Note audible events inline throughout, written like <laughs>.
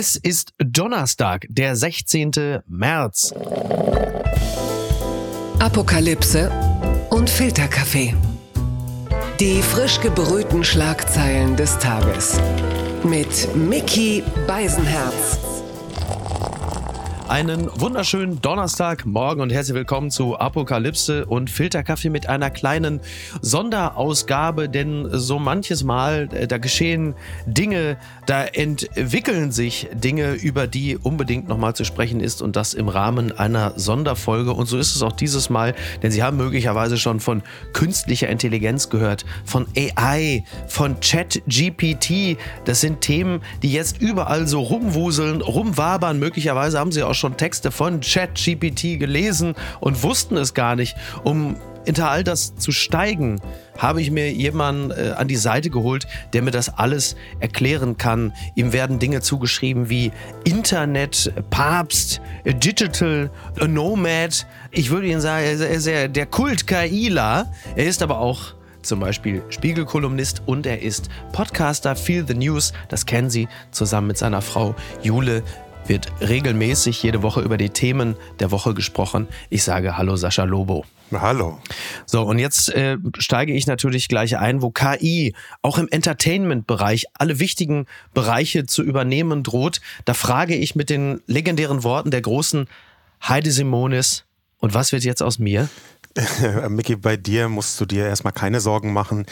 Es ist Donnerstag, der 16. März. Apokalypse und Filterkaffee. Die frisch gebrühten Schlagzeilen des Tages. Mit Mickey Beisenherz. Einen wunderschönen Donnerstagmorgen und herzlich willkommen zu Apokalypse und Filterkaffee mit einer kleinen Sonderausgabe, denn so manches Mal, äh, da geschehen Dinge, da entwickeln sich Dinge, über die unbedingt nochmal zu sprechen ist und das im Rahmen einer Sonderfolge. Und so ist es auch dieses Mal, denn Sie haben möglicherweise schon von künstlicher Intelligenz gehört, von AI, von Chat-GPT. Das sind Themen, die jetzt überall so rumwuseln, rumwabern. Möglicherweise haben Sie auch schon Texte von ChatGPT gelesen und wussten es gar nicht. Um hinter all das zu steigen, habe ich mir jemanden äh, an die Seite geholt, der mir das alles erklären kann. Ihm werden Dinge zugeschrieben wie Internet, Papst, Digital, Nomad. Ich würde Ihnen sagen, er ist der Kult-KIler. Er ist aber auch zum Beispiel Spiegelkolumnist und er ist Podcaster Feel the News. Das kennen Sie zusammen mit seiner Frau Jule wird regelmäßig jede Woche über die Themen der Woche gesprochen. Ich sage Hallo Sascha Lobo. Hallo. So, und jetzt äh, steige ich natürlich gleich ein, wo KI auch im Entertainment-Bereich alle wichtigen Bereiche zu übernehmen droht. Da frage ich mit den legendären Worten der großen Heide Simonis, und was wird jetzt aus mir? <laughs> Micky, bei dir musst du dir erstmal keine Sorgen machen,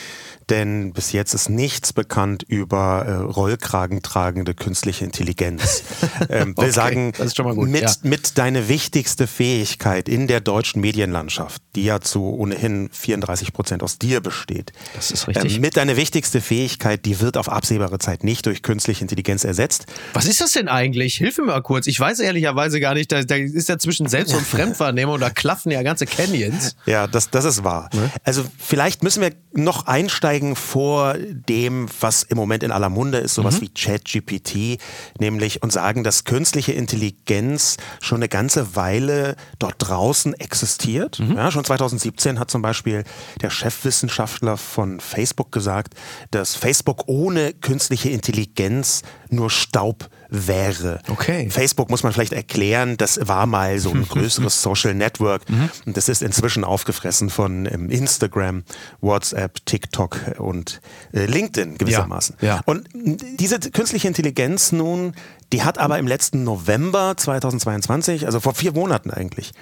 denn bis jetzt ist nichts bekannt über äh, Rollkragentragende künstliche Intelligenz. <laughs> Ähm, will okay, sagen, gut, mit, ja. mit deine wichtigste Fähigkeit in der deutschen Medienlandschaft, die ja zu ohnehin 34 Prozent aus dir besteht. Das ist richtig. Ähm, mit deine wichtigste Fähigkeit, die wird auf absehbare Zeit nicht durch künstliche Intelligenz ersetzt. Was ist das denn eigentlich? Hilf mir mal kurz. Ich weiß ehrlicherweise gar nicht, da, da ist ja zwischen Selbst- und <laughs> Fremdwahrnehmung, da klaffen ja ganze Canyons. Ja, das, das ist wahr. Ne? Also vielleicht müssen wir noch einsteigen vor dem, was im Moment in aller Munde ist, sowas mhm. wie ChatGPT, nämlich und sagen, dass künstliche Intelligenz schon eine ganze Weile dort draußen existiert. Mhm. Ja, schon 2017 hat zum Beispiel der Chefwissenschaftler von Facebook gesagt, dass Facebook ohne künstliche Intelligenz nur Staub wäre. Okay. Facebook muss man vielleicht erklären, das war mal so ein <laughs> größeres Social Network mhm. und das ist inzwischen aufgefressen von ähm, Instagram, WhatsApp, TikTok und äh, LinkedIn gewissermaßen. Ja, ja. Und diese künstliche Intelligenz nun, die hat aber im letzten November 2022, also vor vier Monaten eigentlich,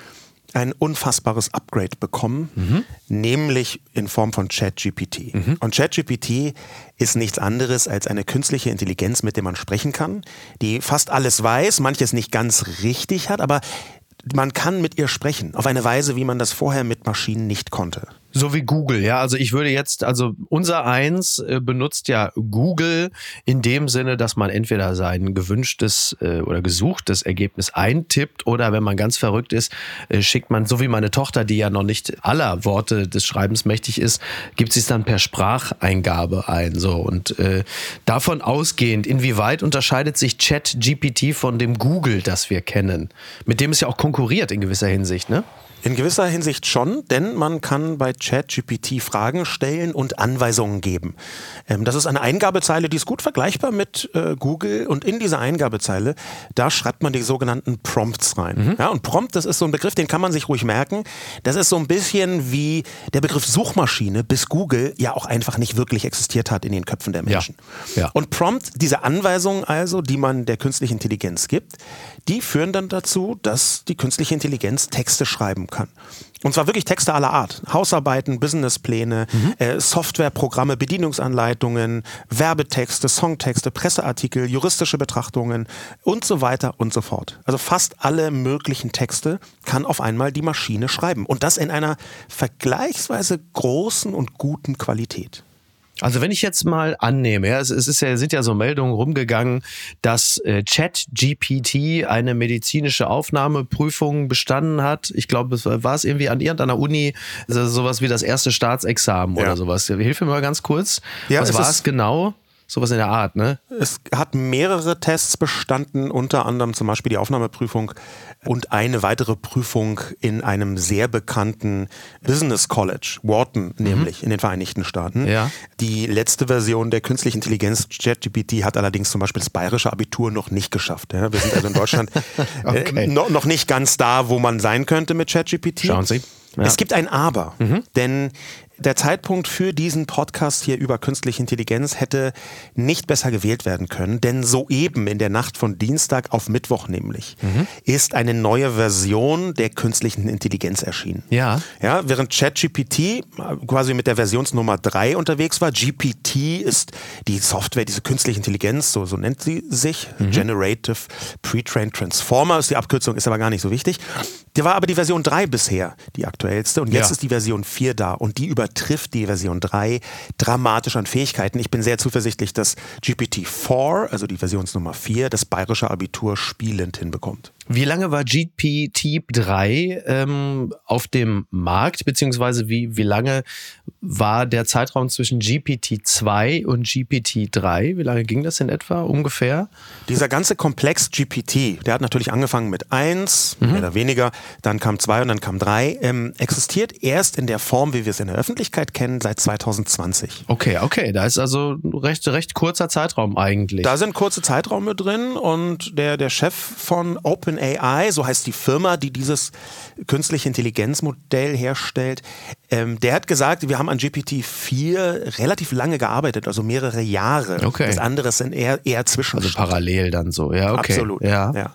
ein unfassbares Upgrade bekommen, mhm. nämlich in Form von ChatGPT. Mhm. Und ChatGPT ist nichts anderes als eine künstliche Intelligenz, mit der man sprechen kann, die fast alles weiß, manches nicht ganz richtig hat, aber man kann mit ihr sprechen, auf eine Weise, wie man das vorher mit Maschinen nicht konnte. So wie Google, ja. Also ich würde jetzt, also unser eins äh, benutzt ja Google in dem Sinne, dass man entweder sein gewünschtes äh, oder gesuchtes Ergebnis eintippt oder wenn man ganz verrückt ist, äh, schickt man, so wie meine Tochter, die ja noch nicht aller Worte des Schreibens mächtig ist, gibt sie es dann per Spracheingabe ein. So und äh, davon ausgehend, inwieweit unterscheidet sich Chat GPT von dem Google, das wir kennen, mit dem es ja auch konkurriert in gewisser Hinsicht, ne? In gewisser Hinsicht schon, denn man kann bei ChatGPT Fragen stellen und Anweisungen geben. Ähm, das ist eine Eingabezeile, die ist gut vergleichbar mit äh, Google und in dieser Eingabezeile, da schreibt man die sogenannten Prompts rein. Mhm. Ja, und Prompt, das ist so ein Begriff, den kann man sich ruhig merken. Das ist so ein bisschen wie der Begriff Suchmaschine bis Google ja auch einfach nicht wirklich existiert hat in den Köpfen der Menschen. Ja. Ja. Und Prompt, diese Anweisungen also, die man der künstlichen Intelligenz gibt, die führen dann dazu, dass die künstliche Intelligenz Texte schreiben kann. Und zwar wirklich Texte aller Art. Hausarbeiten, Businesspläne, mhm. äh, Softwareprogramme, Bedienungsanleitungen, Werbetexte, Songtexte, Presseartikel, juristische Betrachtungen und so weiter und so fort. Also fast alle möglichen Texte kann auf einmal die Maschine schreiben. Und das in einer vergleichsweise großen und guten Qualität. Also wenn ich jetzt mal annehme, ja, es, ist ja, sind ja so Meldungen rumgegangen, dass äh, ChatGPT eine medizinische Aufnahmeprüfung bestanden hat. Ich glaube, es war es irgendwie an irgendeiner Uni, also sowas wie das erste Staatsexamen ja. oder sowas. Hilf mir mal ganz kurz. Ja, Was war es genau? Sowas in der Art, ne? Es hat mehrere Tests bestanden, unter anderem zum Beispiel die Aufnahmeprüfung und eine weitere Prüfung in einem sehr bekannten Business College, Wharton nämlich, mhm. in den Vereinigten Staaten. Ja. Die letzte Version der künstlichen Intelligenz, ChatGPT, hat allerdings zum Beispiel das bayerische Abitur noch nicht geschafft. Ja, wir sind also in Deutschland <laughs> äh, okay. äh, noch, noch nicht ganz da, wo man sein könnte mit ChatGPT. Schauen Sie. Ja. Es gibt ein Aber, mhm. denn der Zeitpunkt für diesen Podcast hier über künstliche Intelligenz hätte nicht besser gewählt werden können, denn soeben in der Nacht von Dienstag auf Mittwoch nämlich mhm. ist eine neue Version der künstlichen Intelligenz erschienen. Ja. Ja, während ChatGPT quasi mit der Versionsnummer 3 unterwegs war, GPT ist die Software, diese künstliche Intelligenz, so, so nennt sie sich, mhm. Generative Pre-Trained Transformer ist die Abkürzung, ist aber gar nicht so wichtig. Der war aber die Version 3 bisher, die aktuellste und jetzt ja. ist die Version 4 da und die über übertrifft die Version 3 dramatisch an Fähigkeiten. Ich bin sehr zuversichtlich, dass GPT-4, also die Versionsnummer 4, das bayerische Abitur spielend hinbekommt. Wie lange war GPT-3 ähm, auf dem Markt, beziehungsweise wie, wie lange war der Zeitraum zwischen GPT-2 und GPT-3? Wie lange ging das in etwa ungefähr? Dieser ganze Komplex GPT, der hat natürlich angefangen mit 1, mhm. mehr oder weniger, dann kam 2 und dann kam 3, ähm, existiert erst in der Form, wie wir es in der Öffentlichkeit kennen, seit 2020. Okay, okay, da ist also recht, recht kurzer Zeitraum eigentlich. Da sind kurze Zeiträume drin und der, der Chef von Open OpenAI, so heißt die Firma, die dieses künstliche Intelligenzmodell herstellt, ähm, der hat gesagt, wir haben an GPT-4 relativ lange gearbeitet, also mehrere Jahre. Okay. Das andere sind eher, eher zwischen. Also parallel dann so, ja, okay. Absolut. Ja. ja.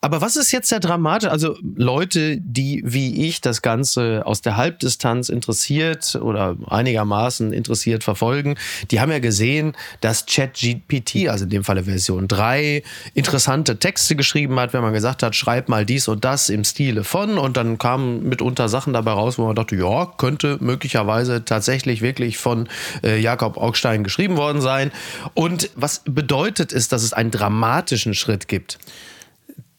Aber was ist jetzt der Dramatische? Also Leute, die wie ich das Ganze aus der Halbdistanz interessiert oder einigermaßen interessiert verfolgen, die haben ja gesehen, dass ChatGPT, also in dem Falle Version 3, interessante Texte geschrieben hat, wenn man gesagt hat, schreib mal dies und das im Stile von und dann kamen mitunter Sachen dabei raus, wo man dachte, ja, könnte möglicherweise tatsächlich wirklich von äh, Jakob Augstein geschrieben worden sein. Und was bedeutet es, dass es einen dramatischen Schritt gibt?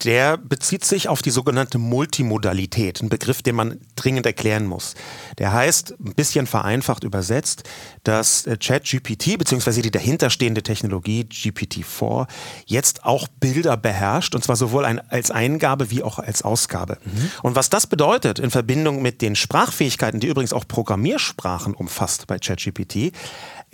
Der bezieht sich auf die sogenannte Multimodalität, ein Begriff, den man dringend erklären muss. Der heißt, ein bisschen vereinfacht übersetzt, dass äh, ChatGPT bzw. die dahinterstehende Technologie GPT-4 jetzt auch Bilder beherrscht, und zwar sowohl ein, als Eingabe wie auch als Ausgabe. Mhm. Und was das bedeutet in Verbindung mit den Sprachfähigkeiten, die übrigens auch Programmiersprachen umfasst bei ChatGPT,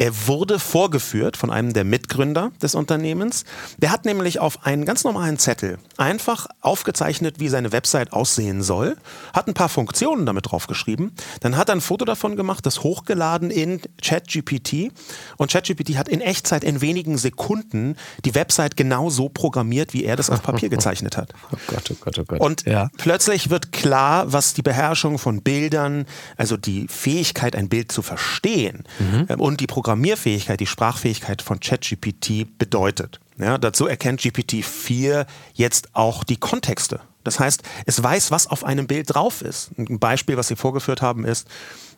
er wurde vorgeführt von einem der Mitgründer des Unternehmens. Der hat nämlich auf einen ganz normalen Zettel einfach aufgezeichnet, wie seine Website aussehen soll, hat ein paar Funktionen damit draufgeschrieben, dann hat er ein Foto davon gemacht, das hochgeladen in ChatGPT und ChatGPT hat in Echtzeit in wenigen Sekunden die Website genau so programmiert, wie er das auf Papier <laughs> gezeichnet hat. Oh Gott, oh Gott, oh Gott. Und ja. plötzlich wird klar, was die Beherrschung von Bildern, also die Fähigkeit, ein Bild zu verstehen mhm. Ähm, und die Programmierfähigkeit, die Sprachfähigkeit von ChatGPT bedeutet. Ja, dazu erkennt GPT-4 jetzt auch die Kontexte. Das heißt, es weiß, was auf einem Bild drauf ist. Ein Beispiel, was Sie vorgeführt haben, ist,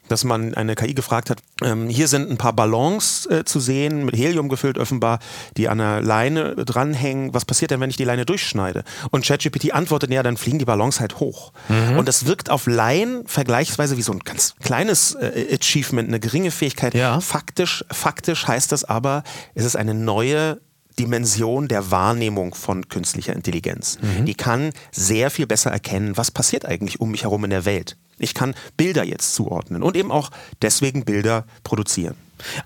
dass man eine KI gefragt hat, ähm, hier sind ein paar Ballons äh, zu sehen, mit Helium gefüllt offenbar, die an einer Leine dranhängen. Was passiert denn, wenn ich die Leine durchschneide? Und ChatGPT antwortet, ja, dann fliegen die Ballons halt hoch. Mhm. Und das wirkt auf Laien vergleichsweise wie so ein ganz kleines äh, Achievement, eine geringe Fähigkeit. Ja. Faktisch, faktisch heißt das aber, es ist eine neue Dimension der Wahrnehmung von künstlicher Intelligenz. Mhm. Die kann sehr viel besser erkennen, was passiert eigentlich um mich herum in der Welt. Ich kann Bilder jetzt zuordnen und eben auch deswegen Bilder produzieren.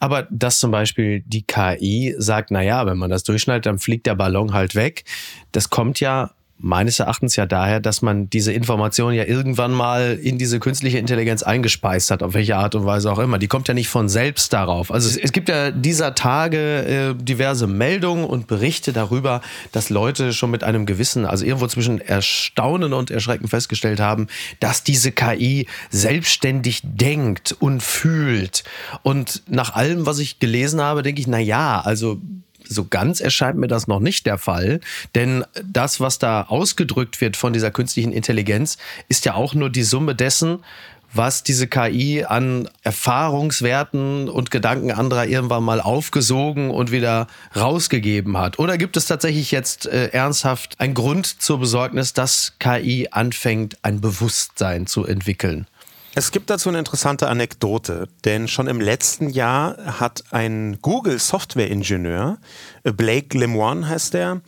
Aber dass zum Beispiel die KI sagt, naja, wenn man das durchschneidet, dann fliegt der Ballon halt weg, das kommt ja meines Erachtens ja daher, dass man diese Information ja irgendwann mal in diese künstliche Intelligenz eingespeist hat, auf welche Art und Weise auch immer. Die kommt ja nicht von selbst darauf. Also es, es gibt ja dieser Tage äh, diverse Meldungen und Berichte darüber, dass Leute schon mit einem gewissen, also irgendwo zwischen Erstaunen und Erschrecken festgestellt haben, dass diese KI selbstständig denkt und fühlt. Und nach allem, was ich gelesen habe, denke ich, na ja, also so ganz erscheint mir das noch nicht der Fall, denn das, was da ausgedrückt wird von dieser künstlichen Intelligenz, ist ja auch nur die Summe dessen, was diese KI an Erfahrungswerten und Gedanken anderer irgendwann mal aufgesogen und wieder rausgegeben hat? Oder gibt es tatsächlich jetzt äh, ernsthaft einen Grund zur Besorgnis, dass KI anfängt, ein Bewusstsein zu entwickeln? Es gibt dazu eine interessante Anekdote, denn schon im letzten Jahr hat ein Google-Software-Ingenieur, äh, Blake Lemoine heißt der,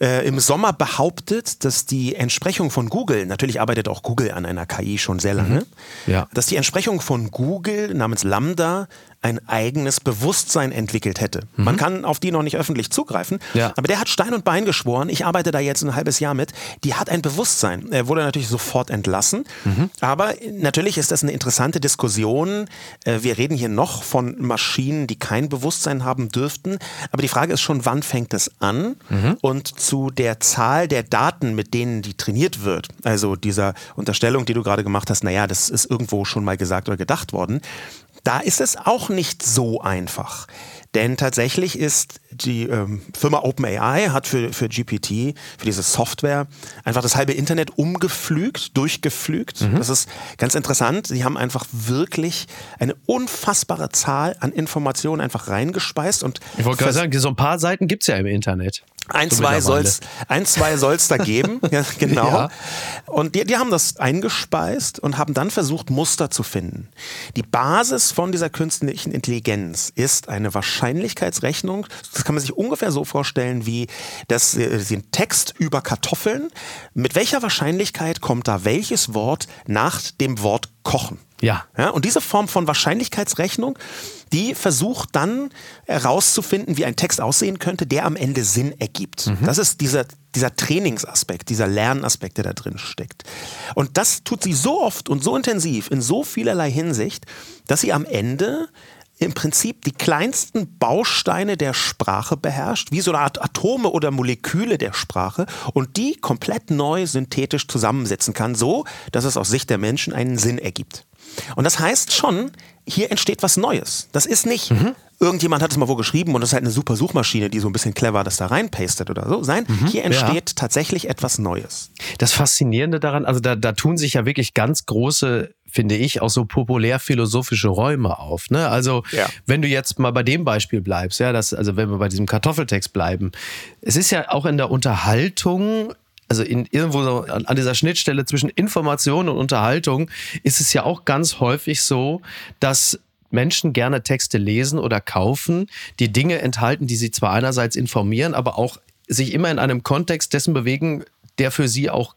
äh, im Sommer behauptet, dass die Entsprechung von Google, natürlich arbeitet auch Google an einer KI schon sehr lange, mhm. ja. dass die Entsprechung von Google namens Lambda ein eigenes Bewusstsein entwickelt hätte. Mhm. Man kann auf die noch nicht öffentlich zugreifen, ja. aber der hat Stein und Bein geschworen, ich arbeite da jetzt ein halbes Jahr mit, die hat ein Bewusstsein. Er wurde natürlich sofort entlassen, mhm. aber natürlich ist das eine interessante Diskussion. Äh, wir reden hier noch von Maschinen, die kein Bewusstsein haben dürften, aber die Frage ist schon, wann fängt es an? Mhm. Und zu der Zahl der Daten, mit denen die trainiert wird, also dieser Unterstellung, die du gerade gemacht hast, naja, das ist irgendwo schon mal gesagt oder gedacht worden, da ist es auch nicht so einfach. Denn tatsächlich ist die ähm, Firma OpenAI hat für, für GPT, für diese Software, einfach das halbe Internet umgepflügt, durchgepflügt. Mhm. Das ist ganz interessant. Sie haben einfach wirklich eine unfassbare Zahl an Informationen einfach reingespeist. Und ich wollte gerade sagen, so ein paar Seiten gibt es ja im Internet. Ein, zwei soll's, ein, zwei soll's da geben, <laughs> ja, genau. Ja. Und die, die haben das eingespeist und haben dann versucht, Muster zu finden. Die Basis von dieser künstlichen Intelligenz ist eine Wahrscheinlichkeitsrechnung. Das kann man sich ungefähr so vorstellen, wie das, äh, den Text über Kartoffeln. Mit welcher Wahrscheinlichkeit kommt da welches Wort nach dem Wort kochen? Ja. ja. Und diese Form von Wahrscheinlichkeitsrechnung, die versucht dann herauszufinden, wie ein Text aussehen könnte, der am Ende Sinn ergibt. Mhm. Das ist dieser, dieser Trainingsaspekt, dieser Lernaspekt, der da drin steckt. Und das tut sie so oft und so intensiv in so vielerlei Hinsicht, dass sie am Ende im Prinzip die kleinsten Bausteine der Sprache beherrscht, wie so eine Art Atome oder Moleküle der Sprache und die komplett neu synthetisch zusammensetzen kann, so dass es aus Sicht der Menschen einen Sinn ergibt. Und das heißt schon, hier entsteht was Neues. Das ist nicht, mhm. irgendjemand hat es mal wo geschrieben und das ist halt eine super Suchmaschine, die so ein bisschen clever das da reinpastet oder so. Nein, mhm. hier entsteht ja. tatsächlich etwas Neues. Das Faszinierende daran, also da, da tun sich ja wirklich ganz große finde ich, auch so populärphilosophische Räume auf. Ne? Also ja. wenn du jetzt mal bei dem Beispiel bleibst, ja, das, also wenn wir bei diesem Kartoffeltext bleiben, es ist ja auch in der Unterhaltung also in irgendwo so an dieser Schnittstelle zwischen Information und Unterhaltung ist es ja auch ganz häufig so, dass Menschen gerne Texte lesen oder kaufen, die Dinge enthalten, die sie zwar einerseits informieren, aber auch sich immer in einem Kontext dessen bewegen, der für sie auch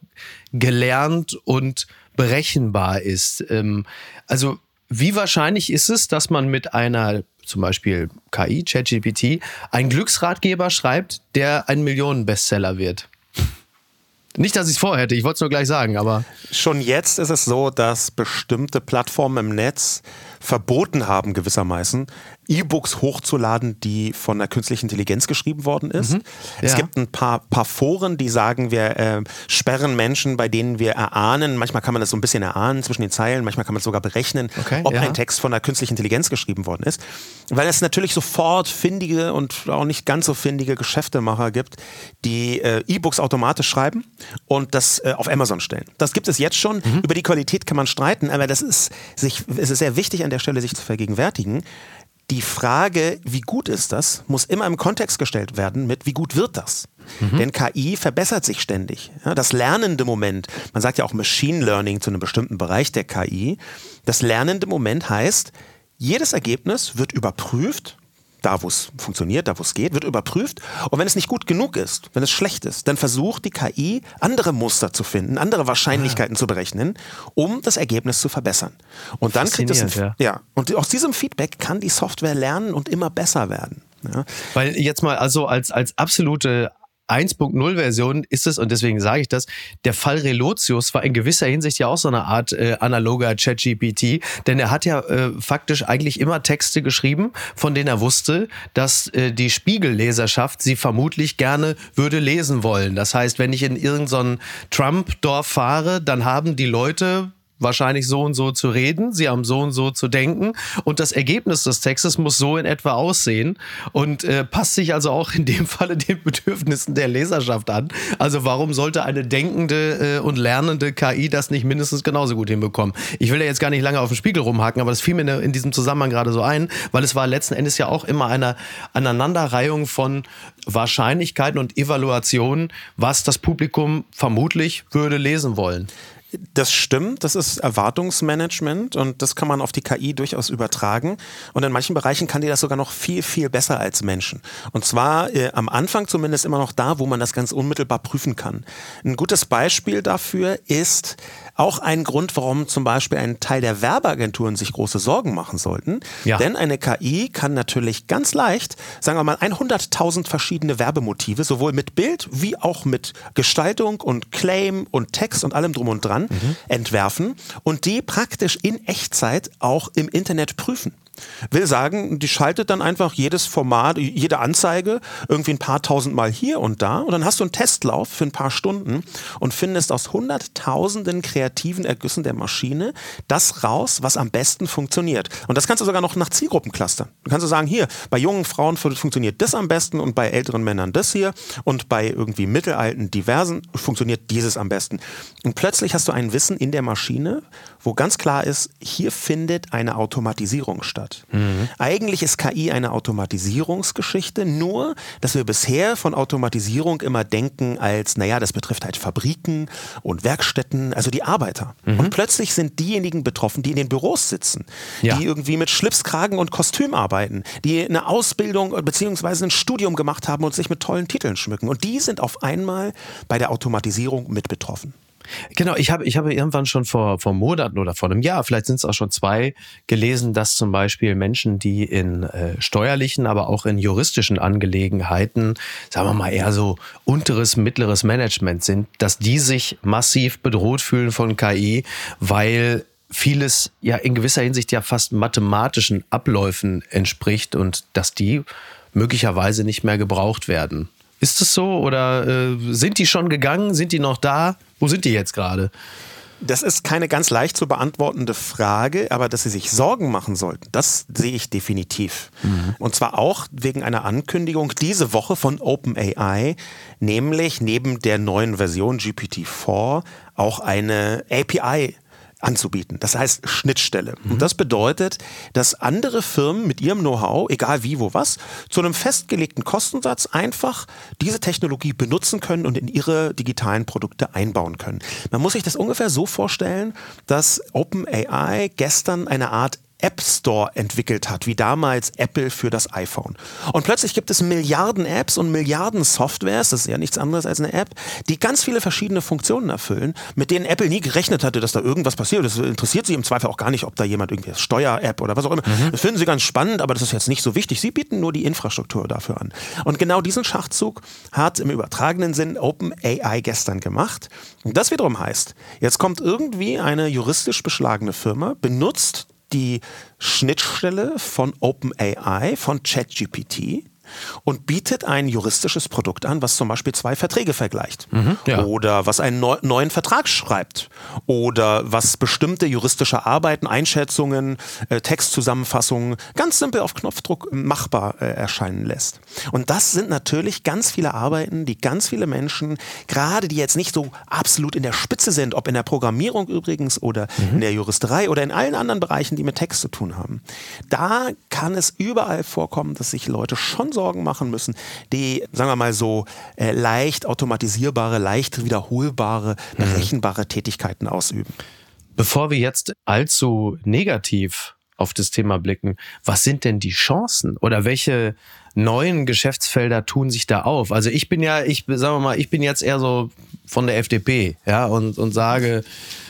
gelernt und berechenbar ist. Ähm, also wie wahrscheinlich ist es, dass man mit einer zum Beispiel KI, ChatGPT, einen Glücksratgeber schreibt, der ein Millionenbestseller wird? Nicht, dass ich es vorhätte, ich wollte es nur gleich sagen, aber. Schon jetzt ist es so, dass bestimmte Plattformen im Netz verboten haben, gewissermaßen, E-Books hochzuladen, die von der künstlichen Intelligenz geschrieben worden ist. Mhm. Es gibt ein paar, paar Foren, die sagen, wir äh, sperren Menschen, bei denen wir erahnen, manchmal kann man das so ein bisschen erahnen zwischen den Zeilen, manchmal kann man es sogar berechnen, okay, ob ja. ein Text von der künstlichen Intelligenz geschrieben worden ist. Weil es natürlich sofort findige und auch nicht ganz so findige Geschäftemacher gibt, die äh, E-Books automatisch schreiben und das äh, auf Amazon stellen. Das gibt es jetzt schon. Mhm. Über die Qualität kann man streiten, aber das ist, sich, es ist sehr wichtig an der Stelle, sich zu vergegenwärtigen, die Frage, wie gut ist das, muss immer im Kontext gestellt werden mit, wie gut wird das? Mhm. Denn KI verbessert sich ständig. Ja, das lernende Moment, man sagt ja auch Machine Learning zu einem bestimmten Bereich der KI, das lernende Moment heißt, jedes Ergebnis wird überprüft da wo es funktioniert, da wo es geht, wird überprüft. Und wenn es nicht gut genug ist, wenn es schlecht ist, dann versucht die KI andere Muster zu finden, andere Wahrscheinlichkeiten ah. zu berechnen, um das Ergebnis zu verbessern. Und dann kriegt es ein, ja. ja. Und aus diesem Feedback kann die Software lernen und immer besser werden. Ja. Weil jetzt mal also als, als absolute 1.0-Version ist es, und deswegen sage ich das, der Fall Relotius war in gewisser Hinsicht ja auch so eine Art äh, analoger ChatGPT, denn er hat ja äh, faktisch eigentlich immer Texte geschrieben, von denen er wusste, dass äh, die Spiegelleserschaft sie vermutlich gerne würde lesen wollen. Das heißt, wenn ich in irgendein so Trump-Dorf fahre, dann haben die Leute wahrscheinlich so und so zu reden, sie haben so und so zu denken und das Ergebnis des Textes muss so in etwa aussehen und äh, passt sich also auch in dem <laughs> Falle den Bedürfnissen der Leserschaft an. Also warum sollte eine denkende äh, und lernende KI das nicht mindestens genauso gut hinbekommen? Ich will ja jetzt gar nicht lange auf den Spiegel rumhaken, aber das fiel mir in diesem Zusammenhang gerade so ein, weil es war letzten Endes ja auch immer eine Aneinanderreihung von Wahrscheinlichkeiten und Evaluationen, was das Publikum vermutlich würde lesen wollen Das stimmt, das ist Erwartungsmanagement und das kann man auf die KI durchaus übertragen. Und in manchen Bereichen kann die das sogar noch viel, viel besser als Menschen. Und zwar äh, am Anfang zumindest immer noch da, wo man das ganz unmittelbar prüfen kann. Ein gutes Beispiel dafür ist auch ein Grund, warum zum Beispiel ein Teil der Werbeagenturen sich große Sorgen machen sollten. Ja. Denn eine KI kann natürlich ganz leicht, sagen wir mal, 100.000 verschiedene Werbemotive, sowohl mit Bild wie auch mit Gestaltung und Claim und Text und allem drum und dran mhm. entwerfen und die praktisch in Echtzeit auch im Internet prüfen. Will sagen, die schaltet dann einfach jedes Format, jede Anzeige irgendwie ein paar tausend Mal hier und da und dann hast du einen Testlauf für ein paar Stunden und findest aus hunderttausenden kreativen Ergüssen der Maschine das raus, was am besten funktioniert. Und das kannst du sogar noch nach Zielgruppen clustern. Du kannst du sagen, hier, bei jungen Frauen funktioniert das am besten und bei älteren Männern das hier und bei irgendwie mittelalten, diversen funktioniert dieses am besten. Und plötzlich hast du ein Wissen in der Maschine, wo ganz klar ist, hier findet eine Automatisierung statt. Mhm. Eigentlich ist KI eine Automatisierungsgeschichte, nur dass wir bisher von Automatisierung immer denken als, naja, das betrifft halt Fabriken und Werkstätten, also die Arbeiter. Mhm. Und plötzlich sind diejenigen betroffen, die in den Büros sitzen, ja. die irgendwie mit Schlipskragen und Kostüm arbeiten, die eine Ausbildung bzw. ein Studium gemacht haben und sich mit tollen Titeln schmücken. Und die sind auf einmal bei der Automatisierung mit betroffen. Genau, ich habe ich habe irgendwann schon vor, vor Monaten oder vor einem Jahr, vielleicht sind es auch schon zwei, gelesen, dass zum Beispiel Menschen, die in äh, steuerlichen, aber auch in juristischen Angelegenheiten, sagen wir mal eher so unteres, mittleres Management sind, dass die sich massiv bedroht fühlen von KI, weil vieles ja in gewisser Hinsicht ja fast mathematischen Abläufen entspricht und dass die möglicherweise nicht mehr gebraucht werden. Ist es so oder äh, sind die schon gegangen? Sind die noch da? Wo sind die jetzt gerade? Das ist keine ganz leicht zu beantwortende Frage, aber dass Sie sich Sorgen machen sollten, das sehe ich definitiv. Mhm. Und zwar auch wegen einer Ankündigung diese Woche von OpenAI, nämlich neben der neuen Version GPT-4 auch eine API anzubieten. Das heißt Schnittstelle. Mhm. Und das bedeutet, dass andere Firmen mit ihrem Know-how, egal wie, wo, was, zu einem festgelegten Kostensatz einfach diese Technologie benutzen können und in ihre digitalen Produkte einbauen können. Man muss sich das ungefähr so vorstellen, dass OpenAI gestern eine Art App Store entwickelt hat, wie damals Apple für das iPhone. Und plötzlich gibt es Milliarden Apps und Milliarden Softwares, das ist ja nichts anderes als eine App, die ganz viele verschiedene Funktionen erfüllen, mit denen Apple nie gerechnet hatte, dass da irgendwas passiert. Das interessiert sie im Zweifel auch gar nicht, ob da jemand irgendwie Steuer-App oder was auch immer. Mhm. Das finden sie ganz spannend, aber das ist jetzt nicht so wichtig. Sie bieten nur die Infrastruktur dafür an. Und genau diesen Schachzug hat im übertragenen Sinn OpenAI gestern gemacht. Und das wiederum heißt, jetzt kommt irgendwie eine juristisch beschlagene Firma, benutzt die Schnittstelle von OpenAI, von ChatGPT und bietet ein juristisches Produkt an, was zum Beispiel zwei Verträge vergleicht mhm, ja. oder was einen neu, neuen Vertrag schreibt oder was bestimmte juristische Arbeiten, Einschätzungen, äh, Textzusammenfassungen ganz simpel auf Knopfdruck machbar äh, erscheinen lässt. Und das sind natürlich ganz viele Arbeiten, die ganz viele Menschen, gerade die jetzt nicht so absolut in der Spitze sind, ob in der Programmierung übrigens oder mhm. in der Juristerei oder in allen anderen Bereichen, die mit Text zu tun haben. Da kann es überall vorkommen, dass sich Leute schon Sorgen machen müssen, die, sagen wir mal so, äh, leicht automatisierbare, leicht wiederholbare, mhm. berechenbare mhm. Tätigkeiten ausüben. Bevor wir jetzt allzu negativ auf das Thema blicken, was sind denn die Chancen oder welche neuen Geschäftsfelder tun sich da auf? Also ich bin ja, ich sagen wir mal, ich bin jetzt eher so von der FDP, ja, und, und sage,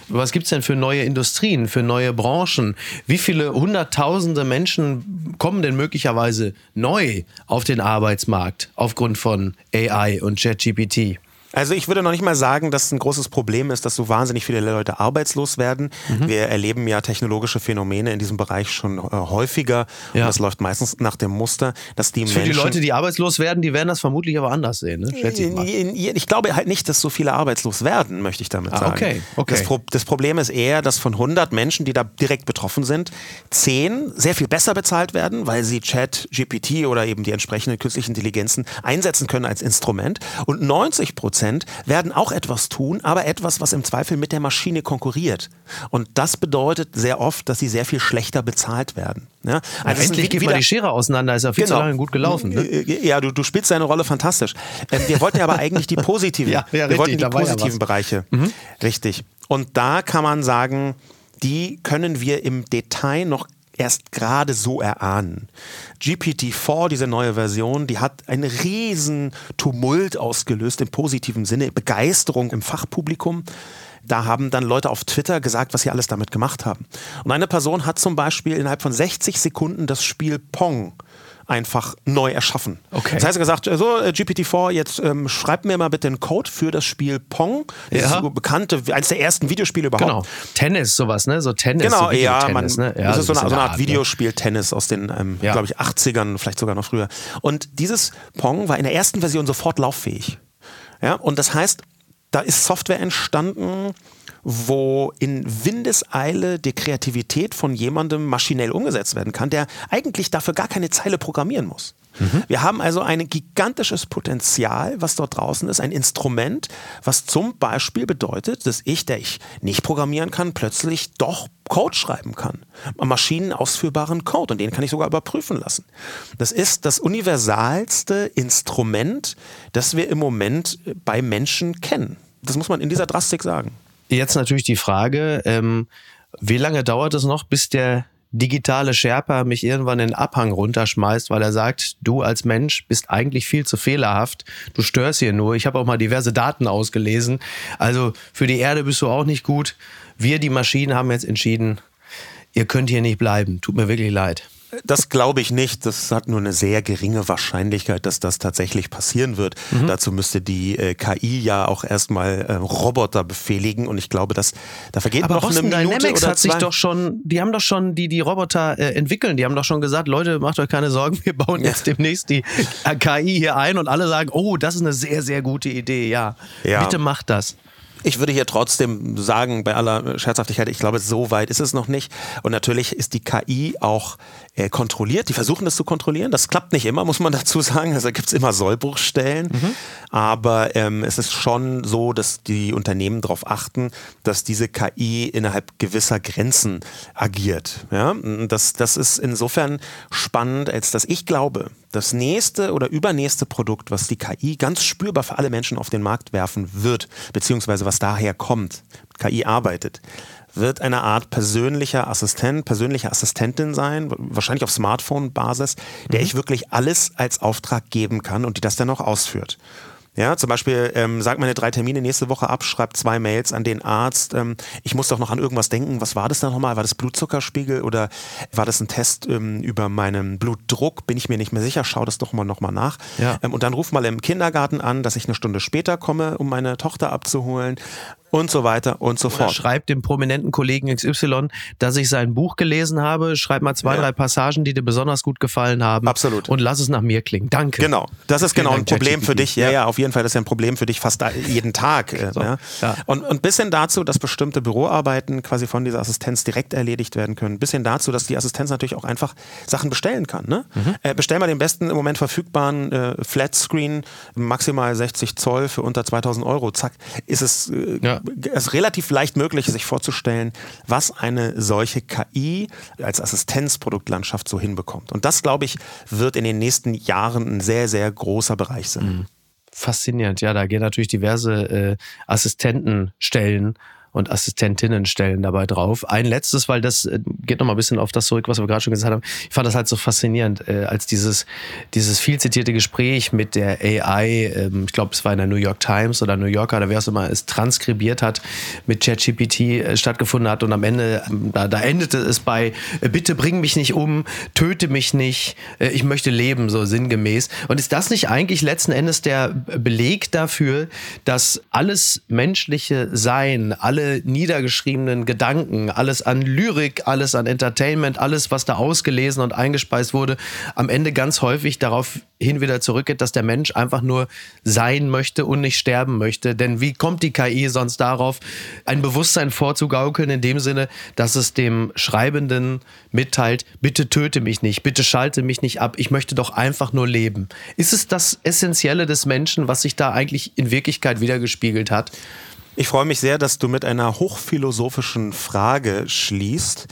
was gibt es denn für neue Industrien, für neue Branchen? Wie viele hunderttausende Menschen kommen denn möglicherweise neu auf den Arbeitsmarkt aufgrund von AI und ChatGPT? Also ich würde noch nicht mal sagen, dass es ein großes Problem ist, dass so wahnsinnig viele Leute arbeitslos werden. Mhm. Wir erleben ja technologische Phänomene in diesem Bereich schon äh, häufiger. Ja. Und das läuft meistens nach dem Muster, dass die Für Menschen... die Leute, die arbeitslos werden, die werden das vermutlich aber anders sehen, ne? Schätze ich, mal. ich glaube halt nicht, dass so viele arbeitslos werden, möchte ich damit ah, sagen. Okay, okay. Das, Pro das, Problem ist eher, dass von 100 Menschen, die da direkt betroffen sind, 10 sehr viel besser bezahlt werden, weil sie Chat, GPT oder eben die entsprechenden künstlichen Intelligenzen einsetzen können als Instrument. Und 90 Prozent Prozent werden auch etwas tun, aber etwas, was im Zweifel mit der Maschine konkurriert. Und das bedeutet sehr oft, dass sie sehr viel schlechter bezahlt werden. Ja, also ja, endlich geht mal die Schere auseinander, ist ja viel genau. zu lange gut gelaufen. Ne? Ja, du, du spielst deine Rolle fantastisch. Ähm, wir wollten ja aber eigentlich die <laughs> positiven, ja, ja, wir richtig, wollten die positiven Bereiche. Mhm. Richtig. Und da kann man sagen, die können wir im Detail noch erst gerade so erahnen. GPT-4, diese neue Version, die hat einen riesen Tumult ausgelöst im positiven Sinne, Begeisterung im Fachpublikum. Da haben dann Leute auf Twitter gesagt, was sie alles damit gemacht haben. Und eine Person hat zum Beispiel innerhalb von 60 Sekunden das Spiel Pong einfach neu erschaffen. Okay. Das heißt, er gesagt, so äh, GPT-4, jetzt ähm, schreib mir mal bitte einen Code für das Spiel Pong. Das Ja. ist so bekannte, eines der ersten Videospiele überhaupt. Genau. Tennis, sowas, ne? So Tennis. Genau, so ja, man, ne? Ja, das ist so eine, so eine der Art ne? Videospiel Tennis aus den, ähm, Ja. glaube ich, 80ern, vielleicht sogar noch früher. Und dieses Pong war in der ersten Version sofort lauffähig. Ja, und das heißt, da ist Software entstanden, wo in Windeseile die Kreativität von jemandem maschinell umgesetzt werden kann, der eigentlich dafür gar keine Zeile programmieren muss. Wir haben also ein gigantisches Potenzial, was dort draußen ist, ein Instrument, was zum Beispiel bedeutet, dass ich, der ich nicht programmieren kann, plötzlich doch Code schreiben kann. Maschinenausführbaren Code und den kann ich sogar überprüfen lassen. Das ist das universalste Instrument, das wir im Moment bei Menschen kennen. Das muss man in dieser Drastik sagen. Jetzt natürlich die Frage, ähm, wie lange dauert es noch, bis der digitale Sherpa mich irgendwann in den Abhang runterschmeißt, weil er sagt, du als Mensch bist eigentlich viel zu fehlerhaft, du störst hier nur. Ich habe auch mal diverse Daten ausgelesen. Also für die Erde bist du auch nicht gut. Wir, die Maschinen, haben jetzt entschieden, ihr könnt hier nicht bleiben. Tut mir wirklich leid. Das glaube ich nicht. Das hat nur eine sehr geringe Wahrscheinlichkeit, dass das tatsächlich passieren wird. Mhm. Dazu müsste die äh, KI ja auch erstmal äh, Roboter befehligen und ich glaube, dass da vergeht Aber noch Boston eine Minute Dynamics oder hat sich zwei. doch schon, die haben doch schon die, die Roboter äh, entwickeln, die haben doch schon gesagt, Leute, macht euch keine Sorgen, <laughs> wir bauen jetzt demnächst die äh, KI hier ein und alle sagen, oh, das ist eine sehr, sehr gute Idee, ja. Ja. Bitte macht das. Ich würde hier trotzdem sagen, bei aller Scherzhaftigkeit, ich glaube, so weit ist es noch nicht. Und natürlich ist die KI auch äh, kontrolliert. Die versuchen das zu kontrollieren. Das klappt nicht immer, muss man <laughs> dazu sagen. Also da gibt es immer Sollbruchstellen. Aber ähm, es ist schon so, dass die Unternehmen darauf achten, dass diese KI innerhalb gewisser Grenzen agiert. Ja? Das, das ist insofern spannend, als dass ich glaube, das nächste oder übernächste Produkt, was die KI ganz spürbar für alle Menschen auf den Markt werfen wird, beziehungsweise was daher kommt, KI arbeitet, wird eine Art persönlicher Assistent, persönliche Assistentin sein, wahrscheinlich auf Smartphone-Basis, der ich wirklich alles als Auftrag geben kann und die das dann auch ausführt. Ja, zum Beispiel ähm, sagt meine drei Termine nächste Woche ab, schreibt zwei Mails an den Arzt. Ähm, ich muss doch noch an irgendwas denken. Was war das dann nochmal? War das Blutzuckerspiegel oder war das ein Test ähm, über meinen Blutdruck? Bin ich mir nicht mehr sicher. Schau das doch mal nochmal nach. Ja. Ähm, und dann ruf mal im Kindergarten an, dass ich eine Stunde später komme, um meine Tochter abzuholen und so weiter und so Oder fort. schreib dem prominenten Kollegen XY, dass ich sein Buch gelesen habe. Schreib mal zwei, Ja. drei Passagen, die dir besonders gut gefallen haben. Absolut. Und lass es nach mir klingen. Danke. Genau, das ist Vielen genau ein Dank, Problem für dich. Ja, Ja. auf jeden Fall, das ist ja ein Problem für dich fast jeden Tag. äh, So, ja. ja. Und, und bis hin dazu, dass bestimmte Büroarbeiten quasi von dieser Assistenz direkt erledigt werden können. Bis hin dazu, dass die Assistenz natürlich auch einfach Sachen bestellen kann. Ne? Mhm. Äh, bestell mal den besten im Moment verfügbaren äh, Flatscreen, maximal 60 Zoll für unter 2000 Euro. Zack, ist es, äh, Ja. Es ist relativ leicht möglich, sich vorzustellen, was eine solche KI als Assistenzproduktlandschaft so hinbekommt. Und das, glaube ich, wird in den nächsten Jahren ein sehr, sehr großer Bereich sein. Faszinierend. Ja, da gehen natürlich diverse äh, Assistentenstellen und Assistentinnenstellen dabei drauf. Ein letztes, weil das äh, geht noch mal ein bisschen auf das zurück, was wir gerade schon gesagt haben. Ich fand das halt so faszinierend, äh, als dieses, dieses viel zitierte Gespräch mit der AI, ähm, ich glaube, es war in der New York Times oder New Yorker, oder wer es immer es transkribiert hat, mit ChatGPT äh, stattgefunden hat und am Ende, ähm, da, da endete es bei, äh, bitte bring mich nicht um, töte mich nicht, äh, ich möchte leben, so sinngemäß. Und ist das nicht eigentlich letzten Endes der Beleg dafür, dass alles menschliche Sein, alle niedergeschriebenen Gedanken, alles an Lyrik, alles an Entertainment, alles, was da ausgelesen und eingespeist wurde, am Ende ganz häufig darauf hin wieder zurückgeht, dass der Mensch einfach nur sein möchte und nicht sterben möchte. Denn wie kommt die KI sonst darauf, ein Bewusstsein vorzugaukeln, in dem Sinne, dass es dem Schreibenden mitteilt, bitte töte mich nicht, bitte schalte mich nicht ab, ich möchte doch einfach nur leben. Ist es das Essentielle des Menschen, was sich da eigentlich in Wirklichkeit wiedergespiegelt hat? Ich freue mich sehr, dass du mit einer hochphilosophischen Frage schließt,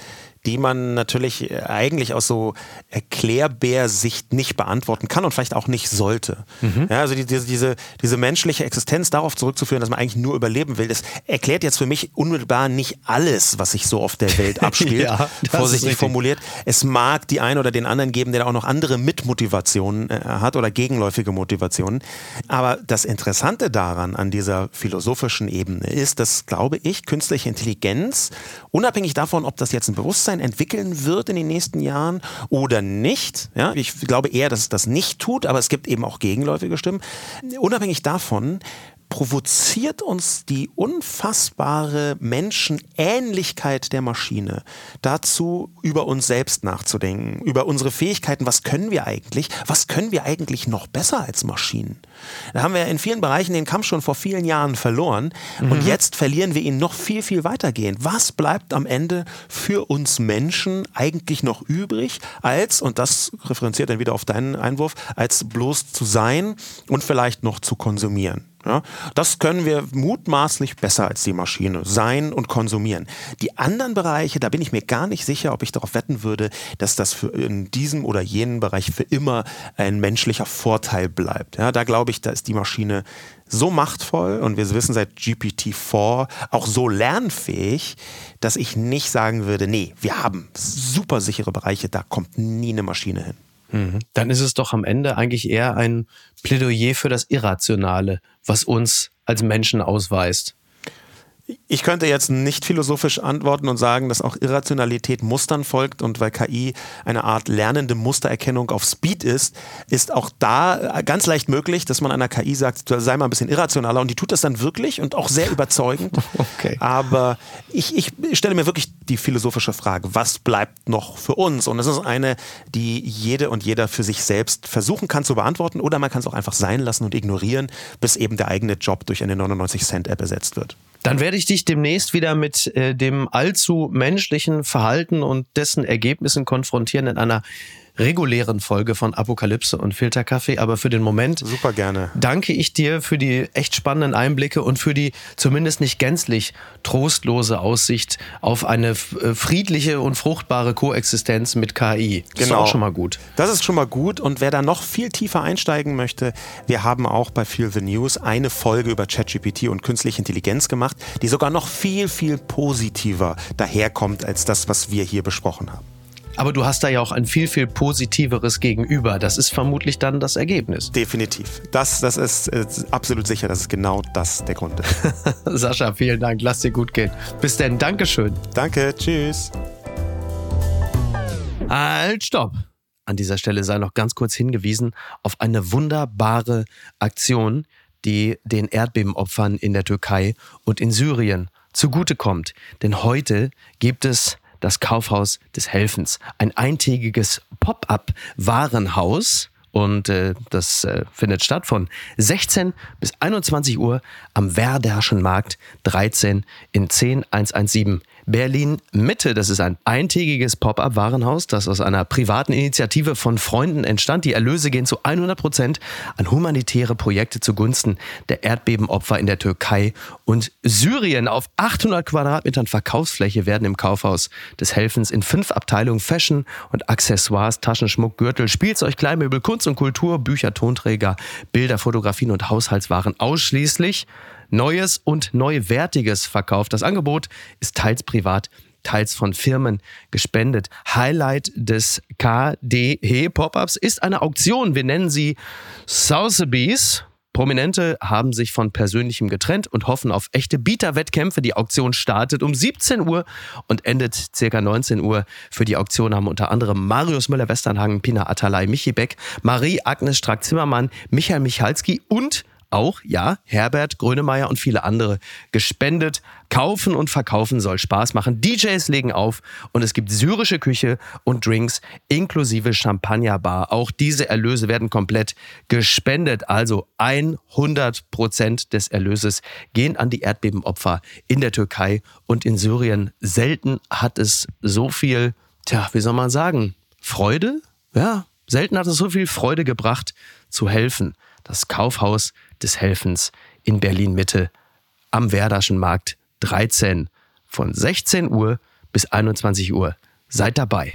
die man natürlich äh, eigentlich aus so Erklärbär-Sicht nicht beantworten kann und vielleicht auch nicht sollte. Mhm. Ja, also die, diese, diese, diese menschliche Existenz darauf zurückzuführen, dass man eigentlich nur überleben will, das erklärt jetzt für mich unmittelbar nicht alles, was sich so auf der Welt <laughs> abspielt. ja, vorsichtig formuliert. Es mag die einen oder den anderen geben, der auch noch andere Mitmotivationen äh, hat oder gegenläufige Motivationen. Aber das Interessante daran, an dieser philosophischen Ebene, ist, dass, glaube ich, künstliche Intelligenz, unabhängig davon, ob das jetzt ein Bewusstsein entwickeln wird in den nächsten Jahren oder nicht, ja, ich glaube eher, dass es das nicht tut, aber es gibt eben auch gegenläufige Stimmen, unabhängig davon, provoziert uns die unfassbare Menschenähnlichkeit der Maschine dazu, über uns selbst nachzudenken, über unsere Fähigkeiten, was können wir eigentlich, was können wir eigentlich noch besser als Maschinen. Da haben wir in vielen Bereichen den Kampf schon vor vielen Jahren verloren mhm. und jetzt verlieren wir ihn noch viel, viel weitergehend. Was bleibt am Ende für uns Menschen eigentlich noch übrig, als, und das referenziert dann wieder auf deinen Einwurf, als bloß zu sein und vielleicht noch zu konsumieren. Ja, das können wir mutmaßlich besser als die Maschine sein und konsumieren. Die anderen Bereiche, da bin ich mir gar nicht sicher, ob ich darauf wetten würde, dass das in diesem oder jenen Bereich für immer ein menschlicher Vorteil bleibt. Ja, da glaube ich, da ist die Maschine so machtvoll und wir wissen seit GPT-4 auch so lernfähig, dass ich nicht sagen würde, nee, wir haben super sichere Bereiche, da kommt nie eine Maschine hin. Mhm. Dann ist es doch am Ende eigentlich eher ein Plädoyer für das Irrationale, was uns als Menschen ausweist. Ich könnte jetzt nicht philosophisch antworten und sagen, dass auch Irrationalität Mustern folgt und weil KI eine Art lernende Mustererkennung auf Speed ist, ist auch da ganz leicht möglich, dass man einer KI sagt, sei mal ein bisschen irrationaler und die tut das dann wirklich und auch sehr überzeugend. <laughs> Okay. Aber ich, ich stelle mir wirklich die philosophische Frage, was bleibt noch für uns? Und das ist eine, die jede und jeder für sich selbst versuchen kann zu beantworten oder man kann es auch einfach sein lassen und ignorieren, bis eben der eigene Job durch eine 99 Cent App ersetzt wird. Dann werde ich dich demnächst wieder mit äh, dem allzu menschlichen Verhalten und dessen Ergebnissen konfrontieren in einer regulären Folge von Apokalypse und Filterkaffee. Aber für den Moment super gerne. Danke ich dir für die echt spannenden Einblicke und für die zumindest nicht gänzlich trostlose Aussicht auf eine äh, friedliche und fruchtbare Koexistenz mit KI. Das genau. ist auch schon mal gut. Das ist schon mal gut. Und wer da noch viel tiefer einsteigen möchte, wir haben auch bei Feel the News eine Folge über ChatGPT und künstliche Intelligenz gemacht, die sogar noch viel, viel positiver daherkommt als das, was wir hier besprochen haben. Aber du hast da ja auch ein viel, viel positiveres Gegenüber. Das ist vermutlich dann das Ergebnis. Definitiv. Das, das ist äh, absolut sicher, dass es genau das der Grund ist. <laughs> Sascha, vielen Dank. Lass dir gut gehen. Bis denn. Dankeschön. Danke. Tschüss. Halt, stopp. An dieser Stelle sei noch ganz kurz hingewiesen auf eine wunderbare Aktion, die den Erdbebenopfern in der Türkei und in Syrien zugutekommt. Denn heute gibt es das Kaufhaus des Helfens. Ein eintägiges Pop-up-Warenhaus. Und äh, das äh, findet statt von 16 bis 21 Uhr am Werderschen Markt 13 in 10117 Berlin Mitte. Das ist ein eintägiges Pop-up-Warenhaus, das aus einer privaten Initiative von Freunden entstand. Die Erlöse gehen zu 100 Prozent an humanitäre Projekte zugunsten der Erdbebenopfer in der Türkei und Syrien. Auf 800 Quadratmetern Verkaufsfläche werden im Kaufhaus des Helfens in fünf Abteilungen Fashion und Accessoires, Taschenschmuck, Gürtel, Spielzeug, Kleinmöbel, Kunst und Kultur, Bücher, Tonträger, Bilder, Fotografien und Haushaltswaren ausschließlich Neues und Neuwertiges verkauft. Das Angebot ist teils privat, teils von Firmen gespendet. Highlight des KDE Pop-ups ist eine Auktion. Wir nennen sie Sotheby's. Prominente haben sich von Persönlichem getrennt und hoffen auf echte Bieterwettkämpfe. Die Auktion startet um 17 Uhr und endet circa 19 Uhr. Für die Auktion haben unter anderem Marius Müller-Westernhagen, Pina Atalay, Michi Beck, Marie-Agnes Strack-Zimmermann, Michael Michalski und auch, ja, Herbert Grönemeyer und viele andere gespendet. Kaufen und verkaufen soll Spaß machen. DJs legen auf und es gibt syrische Küche und Drinks inklusive Champagnerbar. Auch diese Erlöse werden komplett gespendet. Also 100 Prozent des Erlöses gehen an die Erdbebenopfer in der Türkei und in Syrien. Selten hat es so viel, tja, wie soll man sagen, Freude? Ja, selten hat es so viel Freude gebracht, zu helfen. Das Kaufhaus des Helfens in Berlin Mitte am Werderschen Markt 13 von 16 Uhr bis 21 Uhr Seid dabei.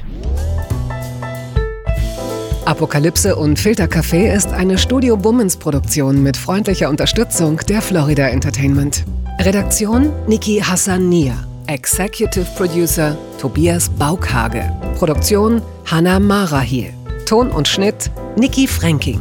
Apokalypse und Filtercafé ist eine Studio Bummens Produktion mit freundlicher Unterstützung der Florida Entertainment. Redaktion Niki Hassania. Executive Producer Tobias Baukhage. Produktion Hanna Marahiel. Ton und Schnitt Niki Fränking.